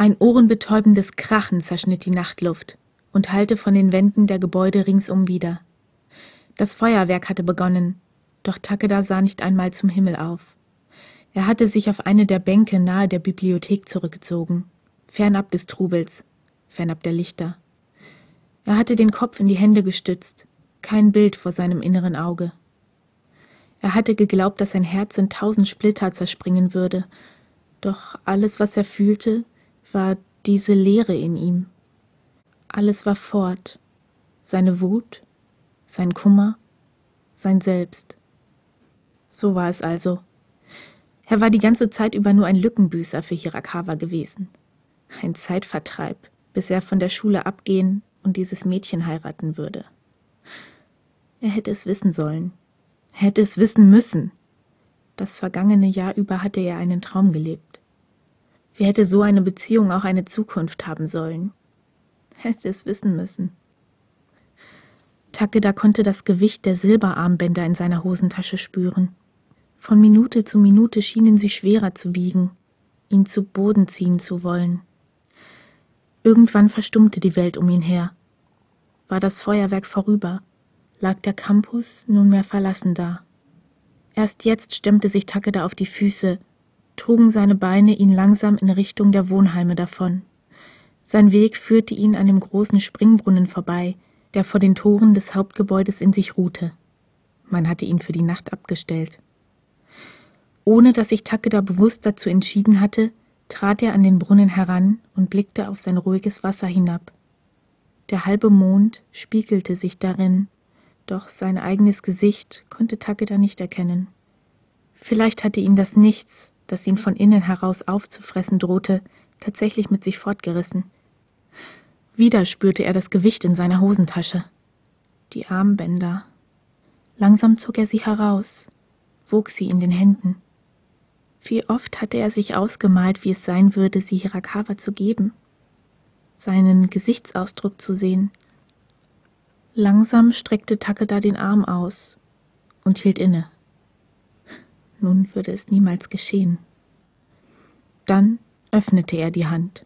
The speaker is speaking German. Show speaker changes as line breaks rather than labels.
Ein ohrenbetäubendes Krachen zerschnitt die Nachtluft und hallte von den Wänden der Gebäude ringsum wieder. Das Feuerwerk hatte begonnen, doch Takeda sah nicht einmal zum Himmel auf. Er hatte sich auf eine der Bänke nahe der Bibliothek zurückgezogen, fernab des Trubels, fernab der Lichter. Er hatte den Kopf in die Hände gestützt, kein Bild vor seinem inneren Auge. Er hatte geglaubt, dass sein Herz in tausend Splitter zerspringen würde, doch alles, was er fühlte, war diese Leere in ihm. Alles war fort, seine Wut, sein Kummer, sein Selbst. So war es also. Er war die ganze Zeit über nur ein Lückenbüßer für Hirakawa gewesen. Ein Zeitvertreib, bis er von der Schule abgehen und dieses Mädchen heiraten würde. Er hätte es wissen sollen. Er hätte es wissen müssen. Das vergangene Jahr über hatte er einen Traum gelebt. Wie hätte so eine Beziehung auch eine Zukunft haben sollen? Hätte es wissen müssen. Takeda konnte das Gewicht der Silberarmbänder in seiner Hosentasche spüren. Von Minute zu Minute schienen sie schwerer zu wiegen, ihn zu Boden ziehen zu wollen. Irgendwann verstummte die Welt um ihn her. War das Feuerwerk vorüber, lag der Campus nunmehr verlassen da. Erst jetzt stemmte sich Takeda auf die Füße, trugen seine Beine ihn langsam in Richtung der Wohnheime davon. Sein Weg führte ihn an dem großen Springbrunnen vorbei, der vor den Toren des Hauptgebäudes in sich ruhte. Man hatte ihn für die Nacht abgestellt. Ohne dass sich Takeda bewusst dazu entschieden hatte, trat er an den Brunnen heran und blickte auf sein ruhiges Wasser hinab. Der halbe Mond spiegelte sich darin, doch sein eigenes Gesicht konnte Takeda nicht erkennen. Vielleicht hatte ihn das Nichts, das ihn von innen heraus aufzufressen drohte, tatsächlich mit sich fortgerissen. Wieder spürte er das Gewicht in seiner Hosentasche. Die Armbänder. Langsam zog er sie heraus, wog sie in den Händen. Wie oft hatte er sich ausgemalt, wie es sein würde, sie Hirakawa zu geben, seinen Gesichtsausdruck zu sehen. Langsam streckte Takeda den Arm aus und hielt inne. Nun würde es niemals geschehen. Dann öffnete er die Hand.